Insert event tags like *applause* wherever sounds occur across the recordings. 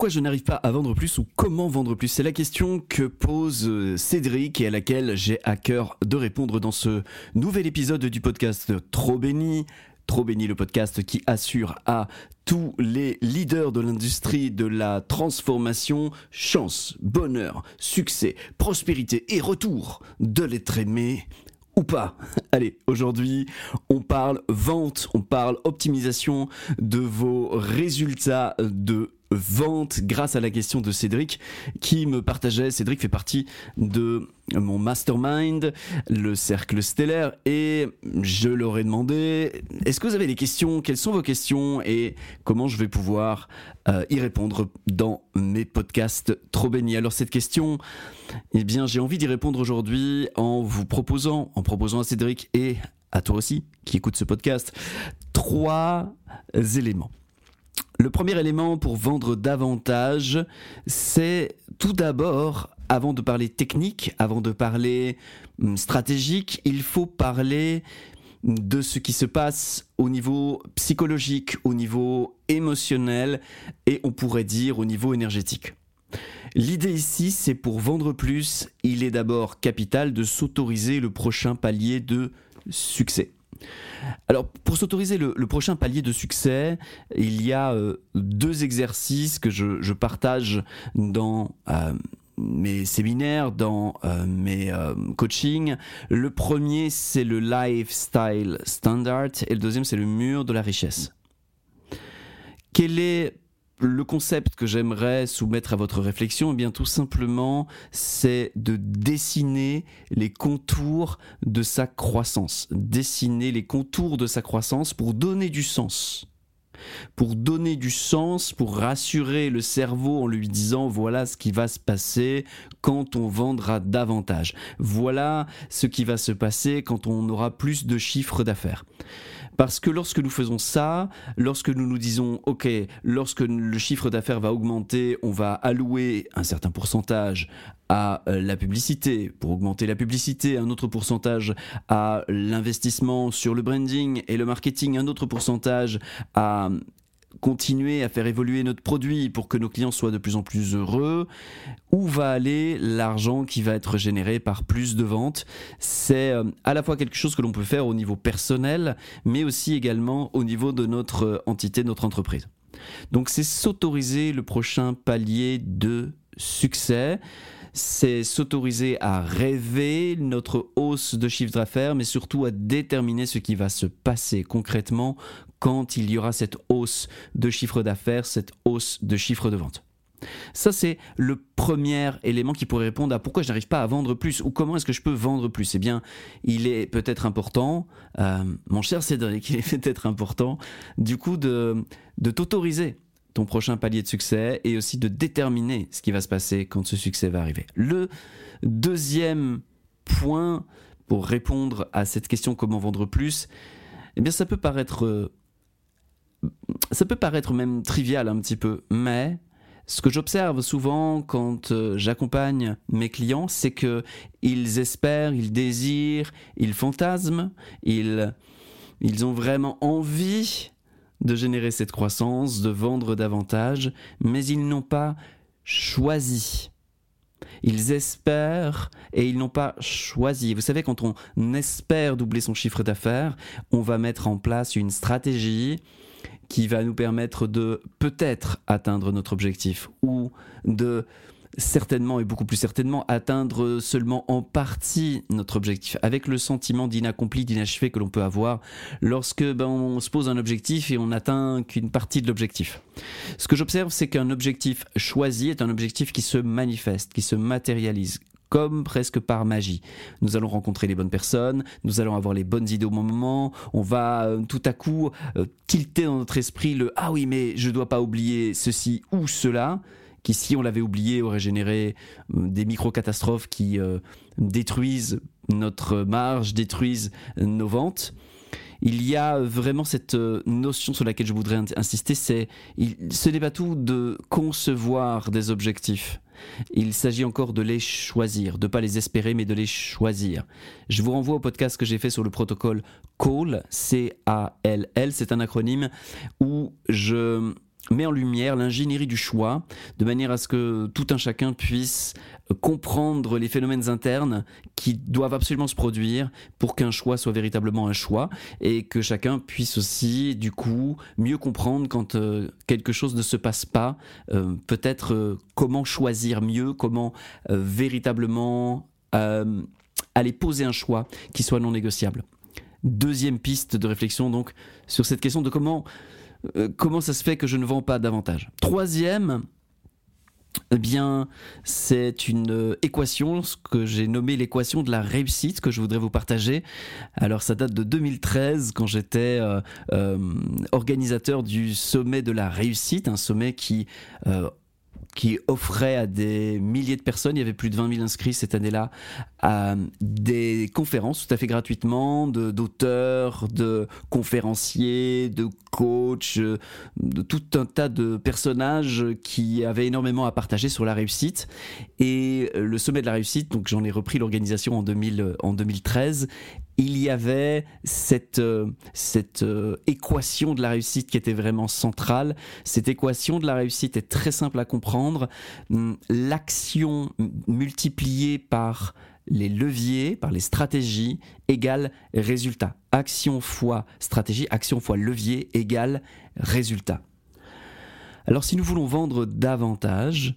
pourquoi je n'arrive pas à vendre plus ou comment vendre plus? C'est la question que pose euh, Cédric et à laquelle j'ai à cœur de répondre dans ce nouvel épisode du podcast Trop béni. Trop béni le podcast qui assure à tous les leaders de l'industrie de la transformation chance, bonheur, succès, prospérité et retour de l'être aimé ou pas. *laughs* Allez, aujourd'hui, on parle vente, on parle optimisation de vos résultats de vente grâce à la question de Cédric qui me partageait. Cédric fait partie de mon mastermind, le cercle stellaire, et je leur ai demandé est-ce que vous avez des questions? Quelles sont vos questions? Et comment je vais pouvoir euh, y répondre dans mes podcasts trop bénis? Alors cette question, eh bien j'ai envie d'y répondre aujourd'hui en vous proposant, en proposant à Cédric et à toi aussi qui écoute ce podcast, trois éléments. Le premier élément pour vendre davantage, c'est tout d'abord, avant de parler technique, avant de parler hum, stratégique, il faut parler de ce qui se passe au niveau psychologique, au niveau émotionnel et on pourrait dire au niveau énergétique. L'idée ici, c'est pour vendre plus, il est d'abord capital de s'autoriser le prochain palier de succès. Alors, pour s'autoriser le, prochain palier de succès, il y a euh, deux exercices que je, partage dans euh, mes séminaires, dans euh, mes coachings. Le premier, c'est le lifestyle standard et le deuxième, c'est le mur de la richesse. Quel est le concept que j'aimerais soumettre à votre réflexion, eh bien tout simplement, c'est de dessiner les contours de sa croissance, dessiner les contours de sa croissance pour donner du sens. Pour donner du sens, pour rassurer le cerveau en lui disant voilà ce qui va se passer quand on vendra davantage. Voilà ce qui va se passer quand on aura plus de chiffres d'affaires. Parce que lorsque nous faisons ça, lorsque nous nous disons, OK, lorsque le chiffre d'affaires va augmenter, on va allouer un certain pourcentage à euh, la publicité, pour augmenter la publicité, un autre pourcentage à l'investissement sur le branding et le marketing, un autre pourcentage à continuer à faire évoluer notre produit pour que nos clients soient de plus en plus heureux, où va aller l'argent qui va être généré par plus de ventes? C'est euh, à la fois quelque chose que l'on peut faire au niveau personnel, mais aussi également au niveau de notre euh, entité, notre entreprise. Donc c'est s'autoriser le prochain palier de succès c'est s'autoriser à rêver notre hausse de chiffre d'affaires, mais surtout à déterminer ce qui va se passer concrètement quand il y aura cette hausse de chiffre d'affaires, cette hausse de chiffre de vente. Ça, c'est le premier élément qui pourrait répondre à pourquoi je n'arrive pas à vendre plus ou comment est-ce que je peux vendre plus. Eh bien, il est peut-être important, euh, mon cher Cédric, *laughs* il est peut-être important, du coup, de, de t'autoriser ton prochain palier de succès et aussi de déterminer ce qui va se passer quand ce succès va arriver. Le deuxième point pour répondre à cette question comment vendre plus, eh bien ça peut paraître euh, ça peut paraître même trivial un petit peu, mais ce que j'observe souvent quand euh, j'accompagne mes clients, c'est que ils espèrent, ils désirent, ils fantasment, ils, ils ont vraiment envie de générer cette croissance, de vendre davantage, mais ils n'ont pas choisi. Ils espèrent et ils n'ont pas choisi. Vous savez, quand on espère doubler son chiffre d'affaires, on va mettre en place une stratégie qui va nous permettre de peut-être atteindre notre objectif ou de certainement et beaucoup plus certainement atteindre seulement en partie notre objectif, avec le sentiment d'inaccompli, d'inachevé que l'on peut avoir lorsque ben, on se pose un objectif et on n'atteint qu'une partie de l'objectif. Ce que j'observe, c'est qu'un objectif choisi est un objectif qui se manifeste, qui se matérialise comme presque par magie. Nous allons rencontrer les bonnes personnes, nous allons avoir les bonnes idées au moment, on va euh, tout à coup euh, tilter dans notre esprit le ah oui mais je dois pas oublier ceci ou cela qui, si on l'avait oublié, aurait généré euh, des micro-catastrophes qui euh, détruisent notre marge, détruisent nos ventes. Il y a vraiment cette euh, notion sur laquelle je voudrais insister, c'est ce n'est pas tout de concevoir des objectifs. Il s'agit encore de les choisir, de pas les espérer, mais de les choisir. Je vous renvoie au podcast que j'ai fait sur le protocole CALL, C-A-L-L, c'est un acronyme où je met en lumière l'ingénierie du choix, de manière à ce que tout un chacun puisse comprendre les phénomènes internes qui doivent absolument se produire pour qu'un choix soit véritablement un choix et que chacun puisse aussi du coup mieux comprendre quand euh, quelque chose ne se passe pas, euh, peut-être euh, comment choisir mieux, comment véritablement aller poser un choix qui soit non négociable. Deuxième piste de réflexion donc sur cette question de comment comment ça se fait que je ne vends pas davantage? Troisième eh bien, c'est une euh, équation, ce que j'ai nommé l'équation de la réussite, que je voudrais vous partager. Alors, ça date de 2013, quand j'étais euh, euh, organisateur du sommet de la réussite, un sommet qui qui offrait à des milliers de personnes, il y avait plus de 20 000 inscrits cette année-là, des conférences tout à fait gratuitement, d'auteurs, de, conférenciers, de coachs, de tout un tas de personnages qui avaient énormément à partager sur la réussite. Et le sommet de la réussite, donc j'en ai repris l'organisation en, 2000, en 2013, il y avait cette, euh, euh, équation de la réussite qui était vraiment centrale. Cette équation de la réussite est très simple à comprendre. Hum, l'action multipliée par les leviers, par les stratégies, égale résultat. Action fois stratégie, action fois levier égale résultat. Alors si nous voulons vendre davantage,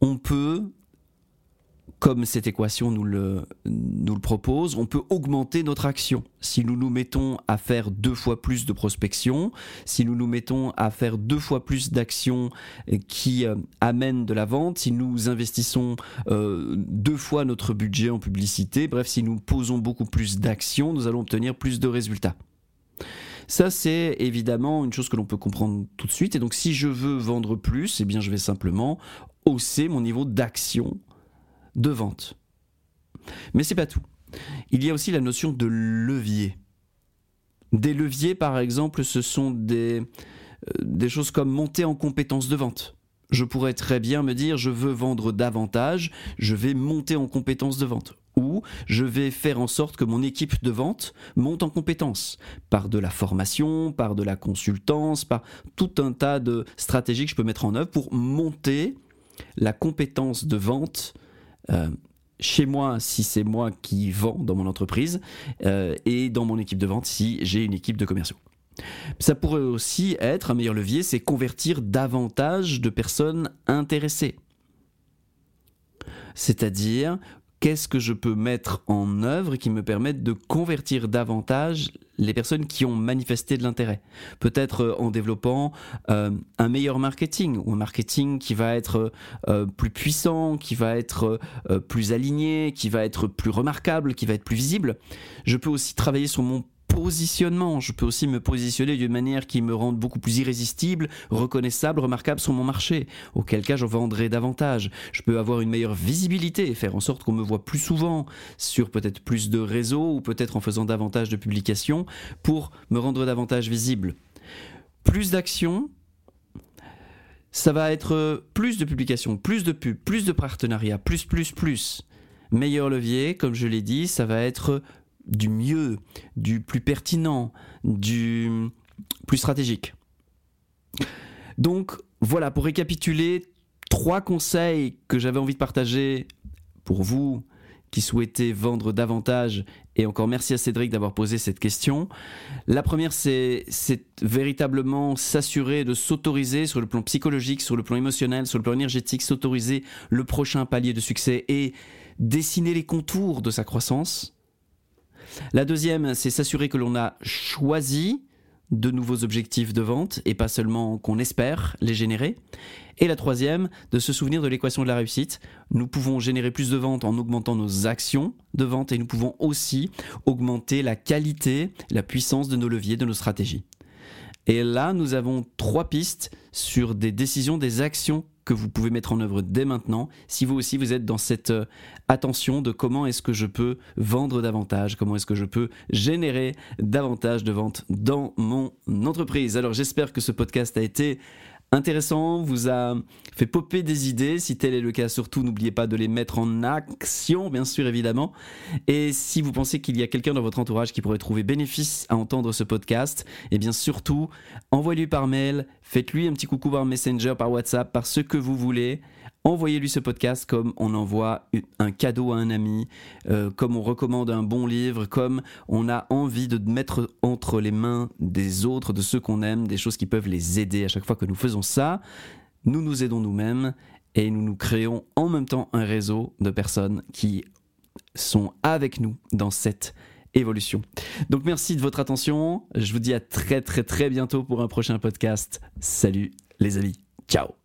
on peut comme cette équation nous le, propose, on peut augmenter notre action. Si nous nous mettons à faire deux fois plus de prospection, si nous nous mettons à faire deux fois plus d'actions qui euh, amènent de la vente, si nous investissons euh, deux fois notre budget en publicité, bref, si nous posons beaucoup plus d'actions, nous allons obtenir plus de résultats. Ça, c'est évidemment une chose que l'on peut comprendre tout de suite. Et donc, si je veux vendre plus, eh bien, je vais simplement hausser mon niveau d'action de vente. Mais c'est pas tout. Il y a aussi la notion de levier. Des leviers, par exemple, ce sont des, euh, des choses comme monter en compétences de vente. Je pourrais très bien me dire, je veux vendre davantage, je vais monter en compétences de vente. Ou je vais faire en sorte que mon équipe de vente monte en compétences, par de la formation, par de la consultance, par tout un tas de stratégies que je peux mettre en œuvre pour monter la compétence de vente chez moi si c'est moi qui vends dans mon entreprise euh, et dans mon équipe de vente si j'ai une équipe de commerciaux. Ça pourrait aussi être un meilleur levier, c'est convertir davantage de personnes intéressées. C'est-à-dire qu'est-ce que je peux mettre en œuvre qui me permette de convertir davantage les personnes qui ont manifesté de l'intérêt? Peut-être euh, en développant euh, un meilleur marketing ou un marketing qui va être euh, plus puissant, qui va être plus aligné, qui va être plus remarquable, qui va être plus visible. Je peux aussi travailler sur mon positionnement. Je peux aussi me positionner d'une manière qui me rende beaucoup plus irrésistible, reconnaissable, remarquable sur mon marché, auquel cas je vendrai davantage. Je peux avoir une meilleure visibilité faire en sorte qu'on me voit plus souvent sur peut-être plus de réseaux ou peut-être en faisant davantage de publications pour me rendre davantage visible. Plus d'actions, ça va être plus de publications, plus de pubs, plus de partenariats, plus, plus, plus. Meilleur levier, comme je l'ai dit, ça va être du mieux, du plus pertinent, du plus stratégique. Donc voilà, pour récapituler, trois conseils que j'avais envie de partager pour vous qui souhaitez vendre davantage. Et encore merci à Cédric d'avoir posé cette question. La première, c'est véritablement s'assurer de s'autoriser sur le plan psychologique, sur le plan émotionnel, sur le plan énergétique, s'autoriser le prochain palier de succès et dessiner les contours de sa croissance la deuxième, c'est s'assurer que l'on a choisi de nouveaux objectifs de vente et pas seulement qu'on espère les générer. Et la troisième, de se souvenir de l'équation de la réussite. Nous pouvons générer plus de ventes en augmentant nos actions de vente et nous pouvons aussi augmenter la qualité, la puissance de nos leviers, de nos stratégies. Et là, nous avons trois pistes sur des décisions, des actions que vous pouvez mettre en œuvre dès maintenant si vous aussi vous êtes dans cette euh, attention de comment est-ce que je peux vendre davantage, comment est-ce que je peux générer davantage de ventes dans mon entreprise. Alors j'espère que ce podcast a été intéressant, vous a fait popper des idées. Si tel est le cas, surtout n'oubliez pas de les mettre en action, bien sûr, évidemment. Et si vous pensez qu'il y a quelqu'un dans votre entourage qui pourrait trouver bénéfice à entendre ce podcast, eh bien surtout, envoyez-lui par mail, faites-lui un petit coucou par Messenger, par WhatsApp, par ce que vous voulez. Envoyez-lui ce podcast comme on envoie un cadeau à un ami, euh, comme on recommande un bon livre, comme on a envie de mettre entre les mains des autres, de ceux qu'on aime, des choses qui peuvent les aider. À chaque fois que nous faisons ça, nous nous aidons nous-mêmes et nous nous créons en même temps un réseau de personnes qui sont avec nous dans cette évolution. Donc merci de votre attention. Je vous dis à très très très bientôt pour un prochain podcast. Salut les amis. Ciao